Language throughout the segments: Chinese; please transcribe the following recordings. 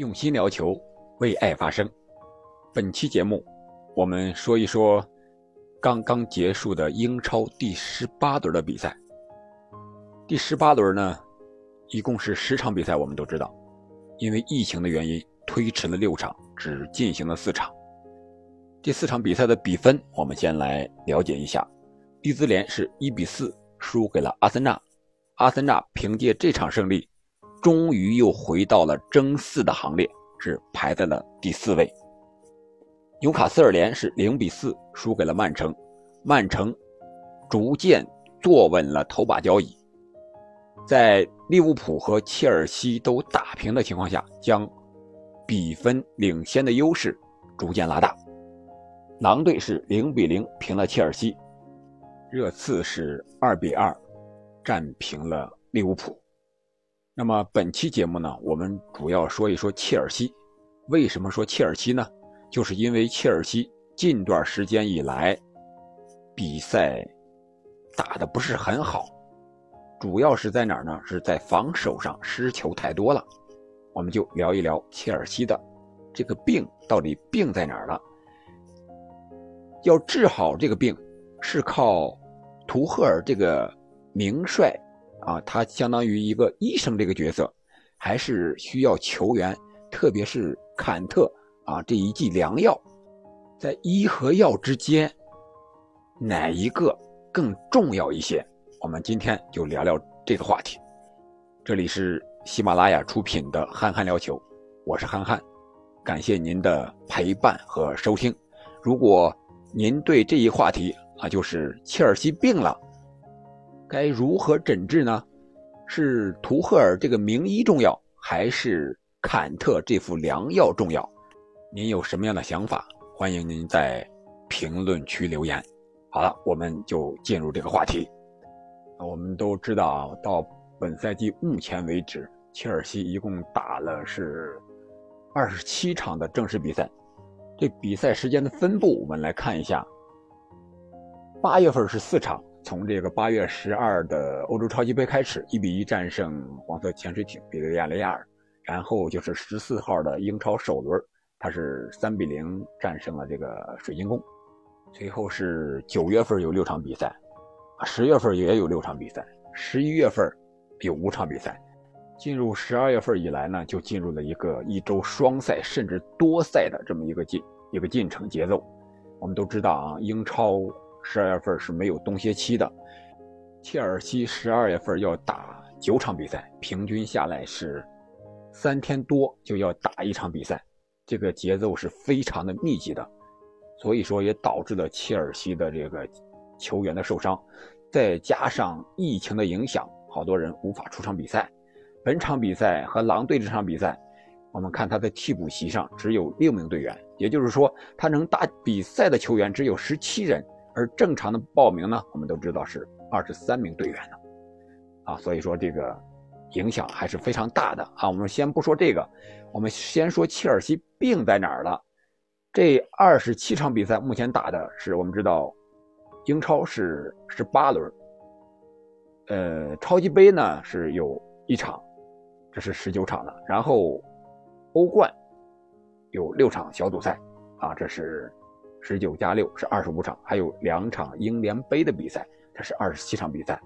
用心聊球，为爱发声。本期节目，我们说一说刚刚结束的英超第十八轮的比赛。第十八轮呢，一共是十场比赛。我们都知道，因为疫情的原因，推迟了六场，只进行了四场。这四场比赛的比分，我们先来了解一下。利兹联是一比四输给了阿森纳，阿森纳凭借这场胜利。终于又回到了争四的行列，是排在了第四位。纽卡斯尔联是零比四输给了曼城，曼城逐渐坐稳了头把交椅，在利物浦和切尔西都打平的情况下，将比分领先的优势逐渐拉大。狼队是零比零平了切尔西，热刺是二比二战平了利物浦。那么本期节目呢，我们主要说一说切尔西。为什么说切尔西呢？就是因为切尔西近段时间以来比赛打的不是很好，主要是在哪儿呢？是在防守上失球太多了。我们就聊一聊切尔西的这个病到底病在哪儿了。要治好这个病，是靠图赫尔这个名帅。啊，他相当于一个医生这个角色，还是需要球员，特别是坎特啊这一剂良药，在医和药之间，哪一个更重要一些？我们今天就聊聊这个话题。这里是喜马拉雅出品的《憨憨聊球》，我是憨憨，感谢您的陪伴和收听。如果您对这一话题啊，就是切尔西病了。该如何诊治呢？是图赫尔这个名医重要，还是坎特这副良药重要？您有什么样的想法？欢迎您在评论区留言。好了，我们就进入这个话题。我们都知道，到本赛季目前为止，切尔西一共打了是二十七场的正式比赛。这比赛时间的分布，我们来看一下。八月份是四场。从这个八月十二的欧洲超级杯开始，一比一战胜黄色潜水艇比利亚雷亚尔，然后就是十四号的英超首轮，他是三比零战胜了这个水晶宫。随后是九月份有六场比赛，十月份也有六场比赛，十一月份有五场比赛。进入十二月份以来呢，就进入了一个一周双赛甚至多赛的这么一个进一个进程节奏。我们都知道啊，英超。十二月份是没有冬歇期的，切尔西十二月份要打九场比赛，平均下来是三天多就要打一场比赛，这个节奏是非常的密集的，所以说也导致了切尔西的这个球员的受伤，再加上疫情的影响，好多人无法出场比赛。本场比赛和狼队这场比赛，我们看他的替补席上只有六名队员，也就是说他能打比赛的球员只有十七人。而正常的报名呢，我们都知道是二十三名队员呢，啊，所以说这个影响还是非常大的啊。我们先不说这个，我们先说切尔西病在哪儿了。这二十七场比赛目前打的是，我们知道英超是十八轮，呃，超级杯呢是有一场，这是十九场了。然后欧冠有六场小组赛啊，这是。十九加六是二十五场，还有两场英联杯的比赛，它是二十七场比赛。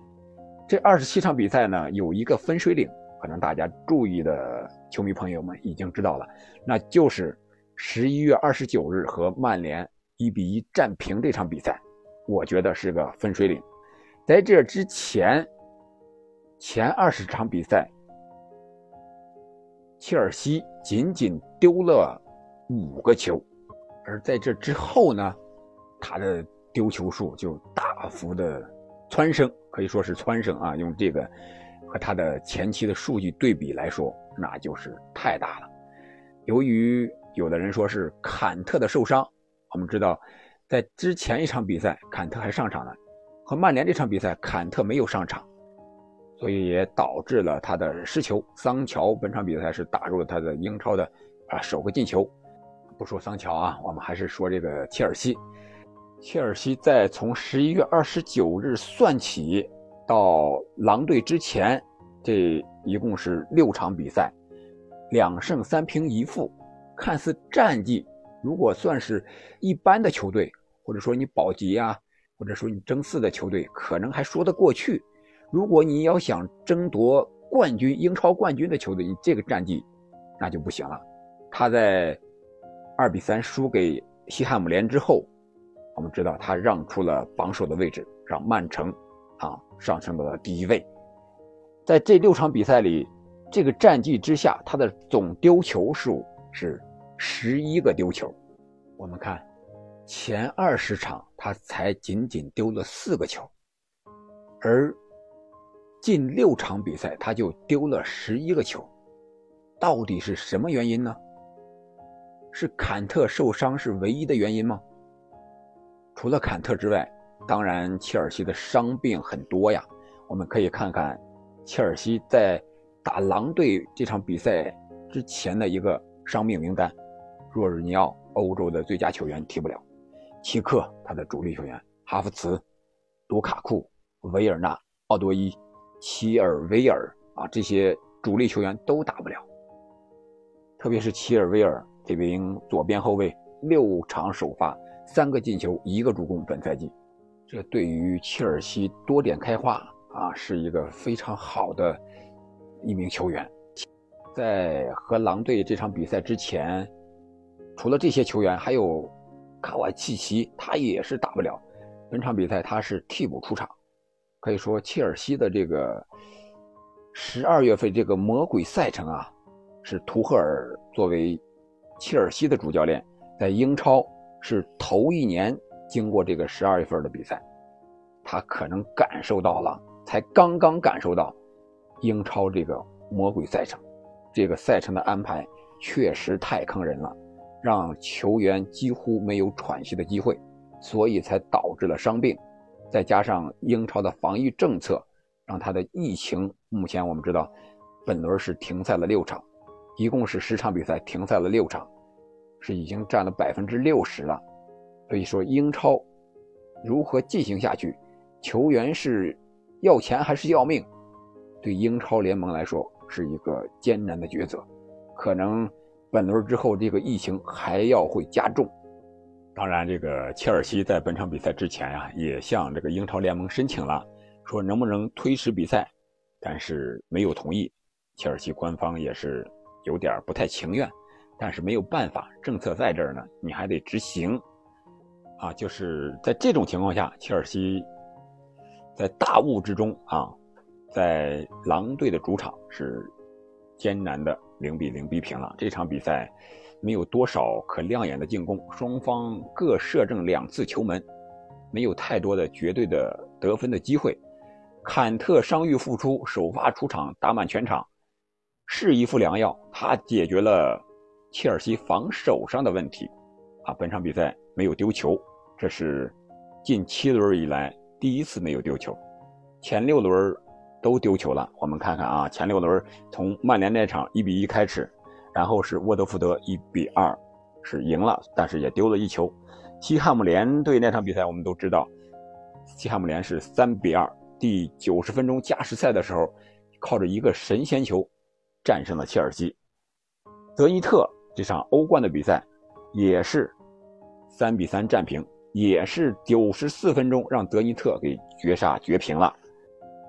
这二十七场比赛呢，有一个分水岭，可能大家注意的球迷朋友们已经知道了，那就是十一月二十九日和曼联一比一战平这场比赛，我觉得是个分水岭。在这之前，前二十场比赛，切尔西仅仅丢了五个球。而在这之后呢，他的丢球数就大幅的蹿升，可以说是蹿升啊。用这个和他的前期的数据对比来说，那就是太大了。由于有的人说是坎特的受伤，我们知道在之前一场比赛坎特还上场了，和曼联这场比赛坎特没有上场，所以也导致了他的失球。桑乔本场比赛是打入了他的英超的啊首个进球。不说桑乔啊，我们还是说这个切尔西。切尔西在从十一月二十九日算起到狼队之前，这一共是六场比赛，两胜三平一负，看似战绩如果算是一般的球队，或者说你保级啊，或者说你争四的球队，可能还说得过去。如果你要想争夺冠军、英超冠军的球队，你这个战绩那就不行了。他在二比三输给西汉姆联之后，我们知道他让出了榜首的位置，让曼城啊上升到了第一位。在这六场比赛里，这个战绩之下，他的总丢球数是十一个丢球。我们看前二十场，他才仅仅丢了四个球，而近六场比赛他就丢了十一个球。到底是什么原因呢？是坎特受伤是唯一的原因吗？除了坎特之外，当然切尔西的伤病很多呀。我们可以看看切尔西在打狼队这场比赛之前的一个伤病名单：若日尼奥，欧洲的最佳球员踢不了；齐克，他的主力球员；哈弗茨、卢卡库、维尔纳、奥多伊、齐尔维尔啊，这些主力球员都打不了。特别是齐尔维尔。这名左边后卫六场首发，三个进球，一个助攻。本赛季，这对于切尔西多点开花啊，是一个非常好的一名球员。在和狼队这场比赛之前，除了这些球员，还有卡瓦契奇，他也是打不了。本场比赛他是替补出场，可以说切尔西的这个十二月份这个魔鬼赛程啊，是图赫尔作为。切尔西的主教练在英超是头一年经过这个十二月份的比赛，他可能感受到了，才刚刚感受到英超这个魔鬼赛程，这个赛程的安排确实太坑人了，让球员几乎没有喘息的机会，所以才导致了伤病，再加上英超的防疫政策，让他的疫情目前我们知道，本轮是停赛了六场。一共是十场比赛，停赛了六场，是已经占了百分之六十了。所以说，英超如何进行下去，球员是要钱还是要命，对英超联盟来说是一个艰难的抉择。可能本轮之后，这个疫情还要会加重。当然，这个切尔西在本场比赛之前呀，也向这个英超联盟申请了，说能不能推迟比赛，但是没有同意。切尔西官方也是。有点不太情愿，但是没有办法，政策在这儿呢，你还得执行。啊，就是在这种情况下，切尔西在大雾之中啊，在狼队的主场是艰难的零比零逼平了这场比赛，没有多少可亮眼的进攻，双方各射正两次球门，没有太多的绝对的得分的机会。坎特伤愈复出，首发出场打满全场。是一副良药，他解决了切尔西防守上的问题，啊，本场比赛没有丢球，这是近七轮以来第一次没有丢球，前六轮都丢球了。我们看看啊，前六轮从曼联那场一比一开始，然后是沃德福德一比二是赢了，但是也丢了一球。西汉姆联队那场比赛我们都知道，西汉姆联是三比二，第九十分钟加时赛的时候，靠着一个神仙球。战胜了切尔西，德尼特这场欧冠的比赛也是三比三战平，也是九十四分钟让德尼特给绝杀绝平了。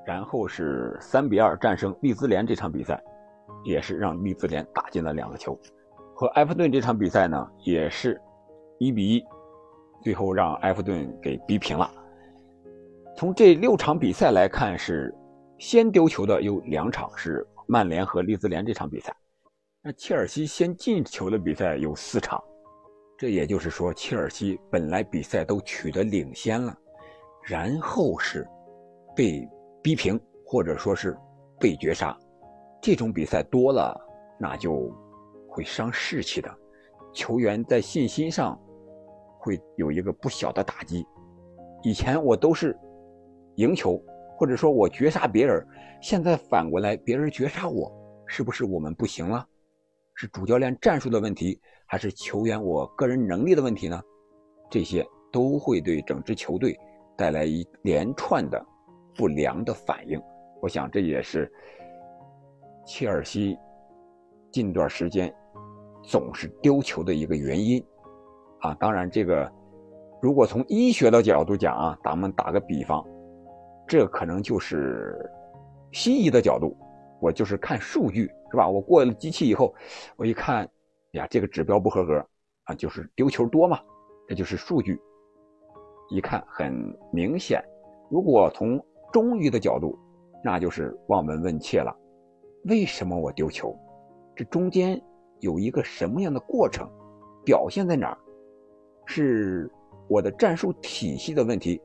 然后是三比二战胜利兹联这场比赛，也是让利兹联打进了两个球。和埃弗顿这场比赛呢，也是一比一，最后让埃弗顿给逼平了。从这六场比赛来看，是先丢球的有两场是。曼联和利兹联这场比赛，那切尔西先进球的比赛有四场，这也就是说，切尔西本来比赛都取得领先了，然后是被逼平或者说是被绝杀，这种比赛多了，那就会伤士气的，球员在信心上会有一个不小的打击。以前我都是赢球。或者说我绝杀别人，现在反过来别人绝杀我，是不是我们不行了？是主教练战术的问题，还是球员我个人能力的问题呢？这些都会对整支球队带来一连串的不良的反应。我想这也是切尔西近段时间总是丢球的一个原因。啊，当然这个如果从医学的角度讲啊，咱们打个比方，这可能就是西医的角度，我就是看数据是吧？我过了机器以后，我一看呀，这个指标不合格啊，就是丢球多嘛，这就是数据。一看很明显，如果从中医的角度，那就是望闻问切了。为什么我丢球？这中间有一个什么样的过程？表现在哪儿？是我的战术体系的问题？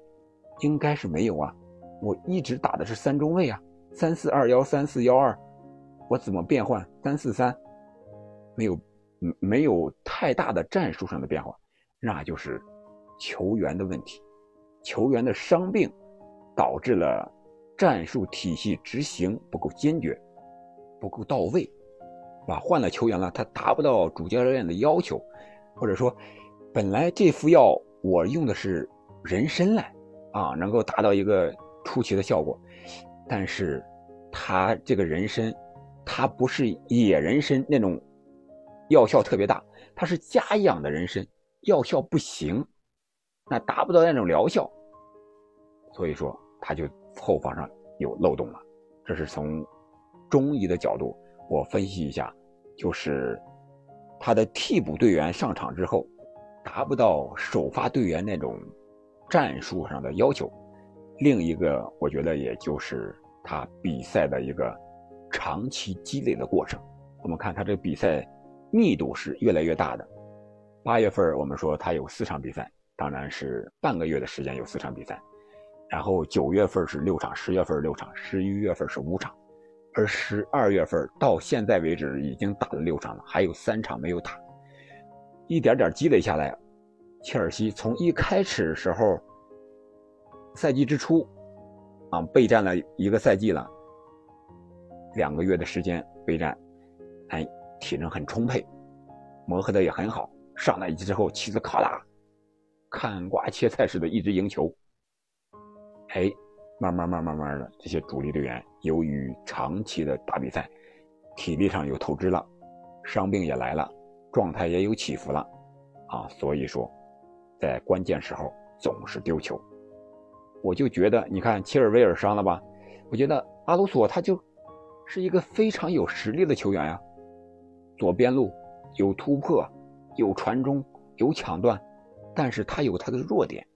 应该是没有啊，我一直打的是三中卫啊，三四二幺三四幺二，我怎么变换三四三？没有，没有太大的战术上的变化，那就是球员的问题，球员的伤病导致了。战术体系执行不够坚决，不够到位，是吧？换了球员了，他达不到主教练的要求，或者说，本来这副药我用的是人参来，啊，能够达到一个出奇的效果，但是，他这个人参，它不是野人参那种药效特别大，他是家养的人参，药效不行，那达不到那种疗效，所以说他就。后防上有漏洞了，这是从中医的角度我分析一下，就是他的替补队员上场之后，达不到首发队员那种战术上的要求。另一个，我觉得也就是他比赛的一个长期积累的过程。我们看他这个比赛密度是越来越大的。八月份我们说他有四场比赛，当然是半个月的时间有四场比赛。然后九月份是六场，十月份六场，十一月份是五场，而十二月份到现在为止已经打了六场了，还有三场没有打。一点点积累下来，切尔西从一开始时候，赛季之初，啊备战了一个赛季了，两个月的时间备战，哎，体能很充沛，磨合的也很好。上来之后，气子卡拉，看瓜切菜似的一直赢球。哎，慢慢慢慢慢的，这些主力队员由于长期的打比赛，体力上有透支了，伤病也来了，状态也有起伏了，啊，所以说，在关键时候总是丢球。我就觉得，你看切尔维尔伤了吧？我觉得阿鲁索他就是一个非常有实力的球员呀，左边路有突破，有传中，有抢断，但是他有他的弱点。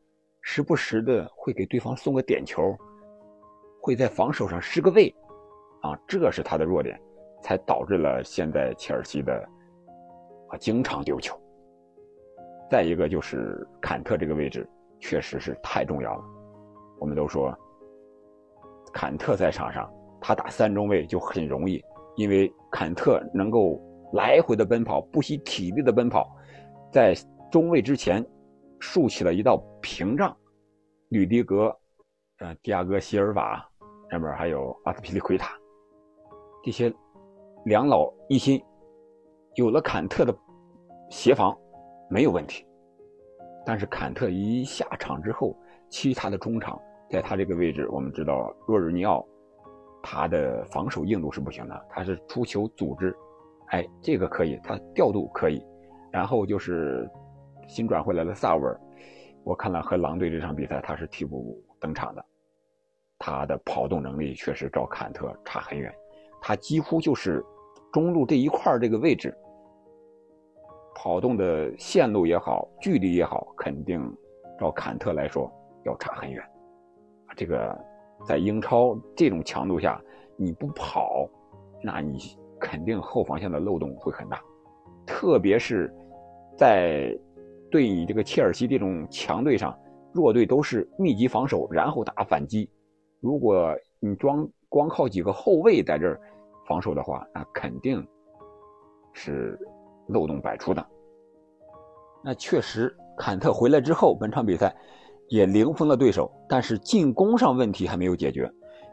时不时的会给对方送个点球，会在防守上失个位，啊，这是他的弱点，才导致了现在切尔西的啊经常丢球。再一个就是坎特这个位置确实是太重要了。我们都说，坎特在场上，他打三中卫就很容易，因为坎特能够来回的奔跑，不惜体力的奔跑，在中卫之前。竖起了一道屏障，吕迪格、呃，迪亚哥·席尔瓦，上面还有阿斯皮利奎塔，这些两老一心，有了坎特的协防，没有问题。但是坎特一下场之后，其他的中场在他这个位置，我们知道若日尼奥，他的防守硬度是不行的，他是出球组织，哎，这个可以，他调度可以，然后就是。新转回来的萨维尔，我看了和狼队这场比赛，他是替补登场的。他的跑动能力确实照坎特差很远，他几乎就是中路这一块这个位置，跑动的线路也好，距离也好，肯定照坎特来说要差很远。这个在英超这种强度下，你不跑，那你肯定后防线的漏洞会很大，特别是在。对你这个切尔西这种强队上，弱队都是密集防守，然后打反击。如果你装光靠几个后卫在这儿防守的话，那肯定是漏洞百出的。那确实，坎特回来之后，本场比赛也零封了对手，但是进攻上问题还没有解决。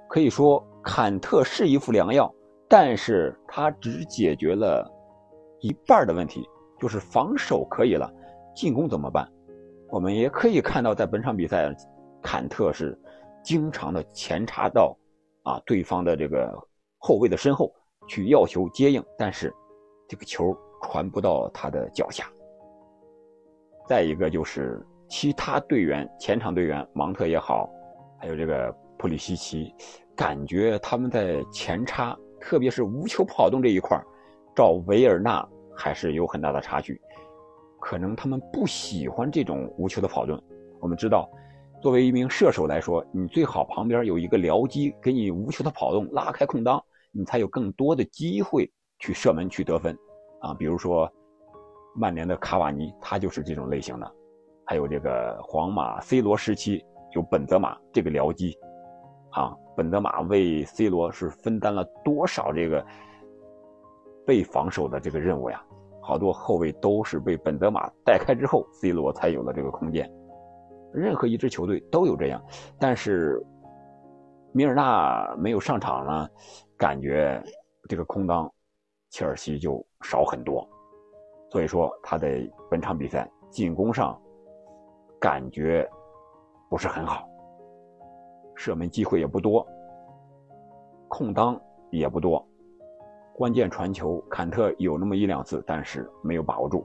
可以说，坎特是一副良药，但是他只解决了一半的问题，就是防守可以了。进攻怎么办？我们也可以看到，在本场比赛，坎特是经常的前插到啊对方的这个后卫的身后去要求接应，但是这个球传不到他的脚下。再一个就是其他队员，前场队员芒特也好，还有这个普里西奇，感觉他们在前插，特别是无球跑动这一块照维尔纳还是有很大的差距。可能他们不喜欢这种无球的跑动。我们知道，作为一名射手来说，你最好旁边有一个僚机给你无球的跑动，拉开空当，你才有更多的机会去射门去得分。啊，比如说曼联的卡瓦尼，他就是这种类型的。还有这个皇马 C 罗时期有本泽马这个僚机，啊，本泽马为 C 罗是分担了多少这个被防守的这个任务呀？好多后卫都是被本泽马带开之后，C 罗才有了这个空间。任何一支球队都有这样，但是米尔纳没有上场呢，感觉这个空当切尔西就少很多。所以说他在本场比赛进攻上感觉不是很好，射门机会也不多，空当也不多。关键传球，坎特有那么一两次，但是没有把握住。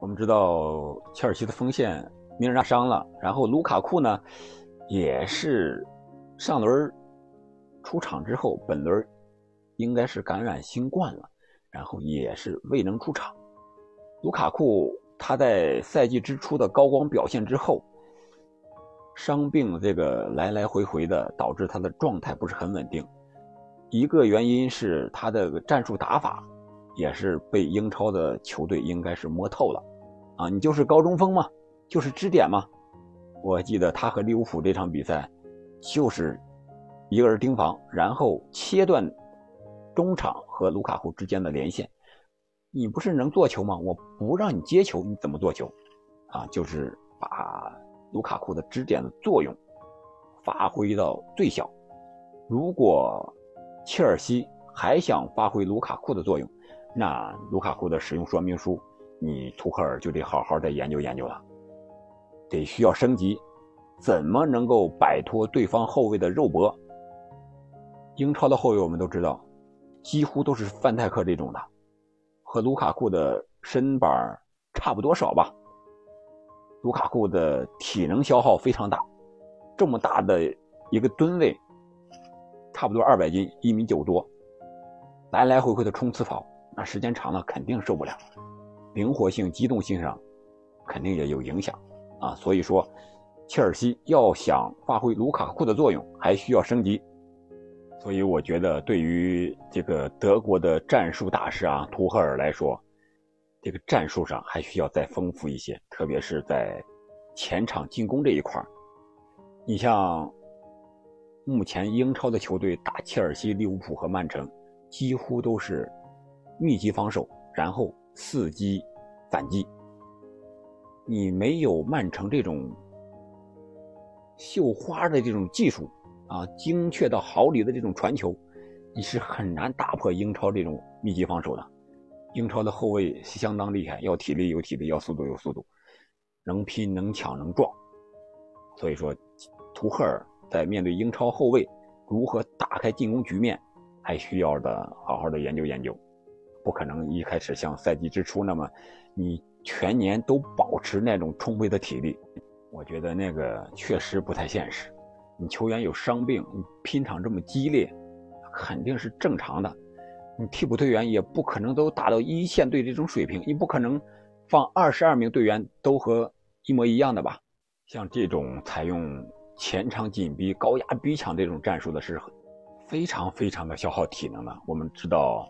我们知道切尔西的锋线米尔纳伤了，然后卢卡库呢，也是上轮出场之后，本轮应该是感染新冠了，然后也是未能出场。卢卡库他在赛季之初的高光表现之后，伤病这个来来回回的，导致他的状态不是很稳定。一个原因是他的战术打法，也是被英超的球队应该是摸透了，啊，你就是高中锋嘛，就是支点嘛。我记得他和利物浦这场比赛，就是一个人盯防，然后切断中场和卢卡库之间的连线。你不是能做球吗？我不让你接球，你怎么做球？啊，就是把卢卡库的支点的作用发挥到最小。如果切尔西还想发挥卢卡库的作用，那卢卡库的使用说明书，你图赫尔就得好好的研究研究了，得需要升级，怎么能够摆脱对方后卫的肉搏？英超的后卫我们都知道，几乎都是范戴克这种的，和卢卡库的身板差不多少吧。卢卡库的体能消耗非常大，这么大的一个吨位。差不多二百斤，一米九多，来来回回的冲刺跑，那时间长了肯定受不了，灵活性、机动性上肯定也有影响啊。所以说，切尔西要想发挥卢卡库的作用，还需要升级。所以我觉得，对于这个德国的战术大师啊，图赫尔来说，这个战术上还需要再丰富一些，特别是在前场进攻这一块你像。目前英超的球队打切尔西、利物浦和曼城，几乎都是密集防守，然后伺机反击。你没有曼城这种绣花的这种技术啊，精确到毫厘的这种传球，你是很难打破英超这种密集防守的。英超的后卫相当厉害，要体力有体力，要速度有速度，能拼能抢能撞。所以说，图赫尔。在面对英超后卫如何打开进攻局面，还需要的好好的研究研究，不可能一开始像赛季之初那么，你全年都保持那种充沛的体力，我觉得那个确实不太现实。你球员有伤病，你拼场这么激烈，肯定是正常的。你替补队员也不可能都达到一线队这种水平，你不可能放二十二名队员都和一模一样的吧？像这种采用。前场紧逼、高压逼抢这种战术的是非常非常的消耗体能的。我们知道，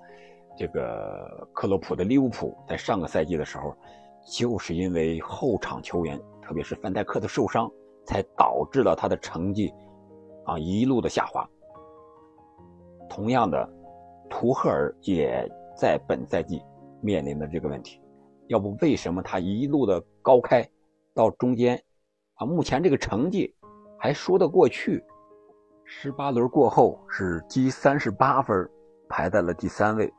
这个克洛普的利物浦在上个赛季的时候，就是因为后场球员，特别是范戴克的受伤，才导致了他的成绩啊一路的下滑。同样的，图赫尔也在本赛季面临的这个问题。要不为什么他一路的高开到中间啊？目前这个成绩。还说得过去，十八轮过后是积三十八分，排在了第三位，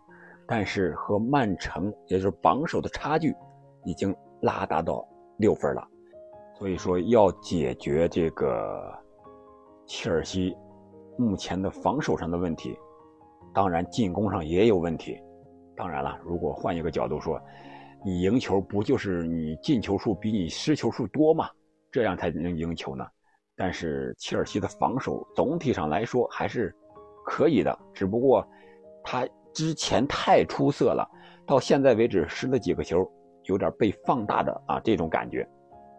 但是和曼城也就是榜首的差距已经拉大到六分了。所以说要解决这个切尔西目前的防守上的问题，当然进攻上也有问题，当然了，如果换一个角度说，你赢球不就是你进球数比你失球数多吗？这样才能赢球呢。但是切尔西的防守总体上来说还是可以的，只不过他之前太出色了，到现在为止失了几个球，有点被放大的啊这种感觉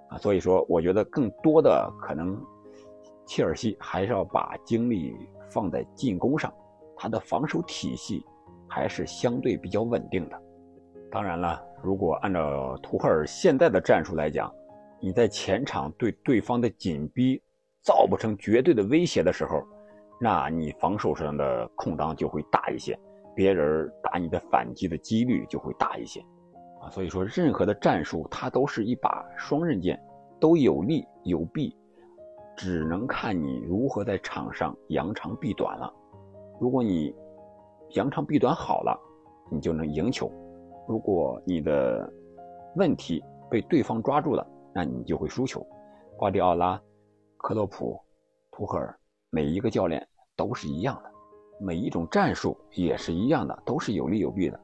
啊。所以说，我觉得更多的可能切尔西还是要把精力放在进攻上，他的防守体系还是相对比较稳定的。当然了，如果按照图赫尔现在的战术来讲，你在前场对对方的紧逼造不成绝对的威胁的时候，那你防守上的空当就会大一些，别人打你的反击的几率就会大一些，所以说任何的战术它都是一把双刃剑，都有利有弊，只能看你如何在场上扬长避短了。如果你扬长避短好了，你就能赢球；如果你的问题被对方抓住了，那你就会输球。瓜迪奥拉、克洛普、图赫尔，每一个教练都是一样的，每一种战术也是一样的，都是有利有弊的。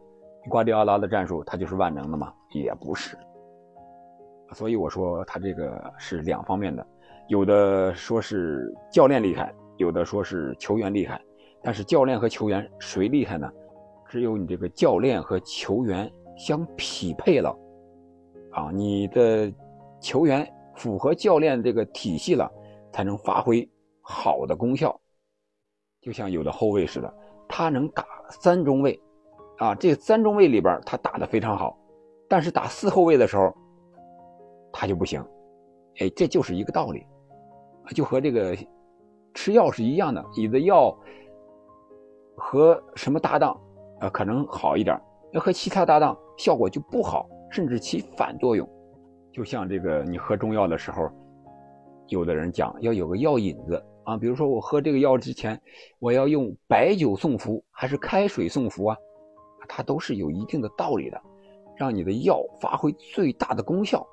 瓜迪奥拉的战术他就是万能的吗？也不是。所以我说他这个是两方面的，有的说是教练厉害，有的说是球员厉害。但是教练和球员谁厉害呢？只有你这个教练和球员相匹配了，啊，你的。球员符合教练这个体系了，才能发挥好的功效。就像有的后卫似的，他能打三中卫，啊，这三中卫里边他打的非常好，但是打四后卫的时候，他就不行。哎，这就是一个道理，就和这个吃药是一样的，你的药和什么搭档，呃，可能好一点，要和其他搭档效果就不好，甚至起反作用。就像这个，你喝中药的时候，有的人讲要有个药引子啊，比如说我喝这个药之前，我要用白酒送服还是开水送服啊？它都是有一定的道理的，让你的药发挥最大的功效。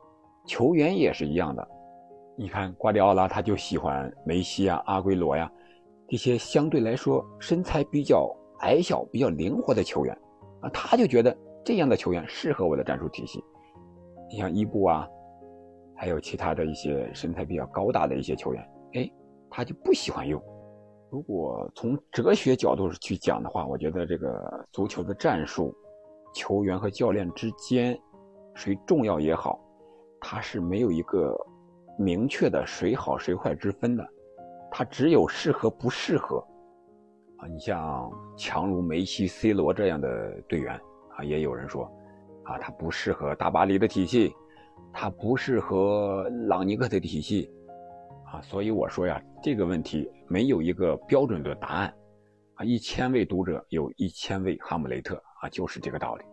球员也是一样的，你看瓜迪奥拉他就喜欢梅西啊、阿圭罗呀这些相对来说身材比较矮小、比较灵活的球员啊，他就觉得这样的球员适合我的战术体系。你像伊布啊，还有其他的一些身材比较高大的一些球员，哎，他就不喜欢用。如果从哲学角度去讲的话，我觉得这个足球的战术，球员和教练之间，谁重要也好，他是没有一个明确的谁好谁坏之分的，他只有适合不适合。啊，你像强如梅西、C 罗这样的队员啊，也有人说。啊，他不适合大巴黎的体系，他不适合朗尼克的体系，啊，所以我说呀，这个问题没有一个标准的答案，啊，一千位读者有一千位哈姆雷特，啊，就是这个道理，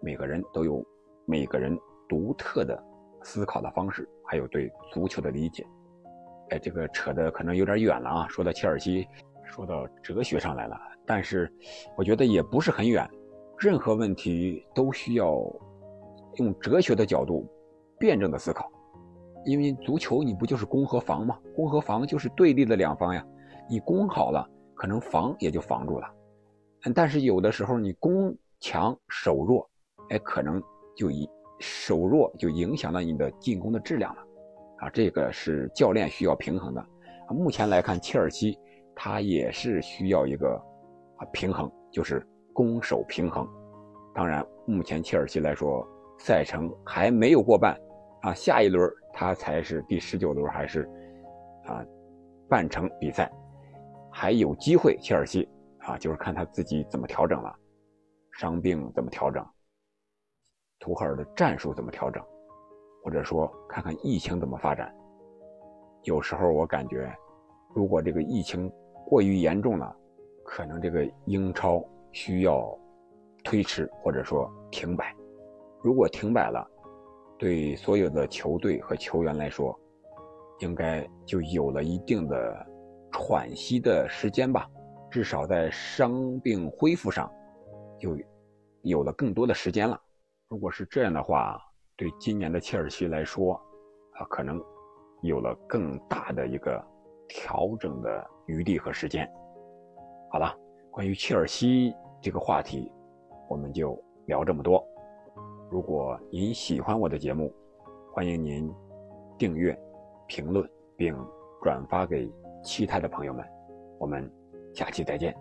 每个人都有每个人独特的思考的方式，还有对足球的理解，哎，这个扯的可能有点远了啊，说到切尔西，说到哲学上来了，但是我觉得也不是很远。任何问题都需要用哲学的角度辩证的思考，因为足球你不就是攻和防吗？攻和防就是对立的两方呀。你攻好了，可能防也就防住了。但是有的时候你攻强守弱，哎，可能就以守弱就影响了你的进攻的质量了。啊，这个是教练需要平衡的。目前来看，切尔西他也是需要一个啊平衡，就是。攻守平衡，当然，目前切尔西来说，赛程还没有过半，啊，下一轮他才是第十九轮，还是啊半程比赛，还有机会。切尔西啊，就是看他自己怎么调整了，伤病怎么调整，图赫尔的战术怎么调整，或者说看看疫情怎么发展。有时候我感觉，如果这个疫情过于严重了，可能这个英超。需要推迟或者说停摆，如果停摆了，对所有的球队和球员来说，应该就有了一定的喘息的时间吧，至少在伤病恢复上，就有了更多的时间了。如果是这样的话，对今年的切尔西来说，啊，可能有了更大的一个调整的余地和时间。好了，关于切尔西。这个话题，我们就聊这么多。如果您喜欢我的节目，欢迎您订阅、评论并转发给其他的朋友们。我们下期再见。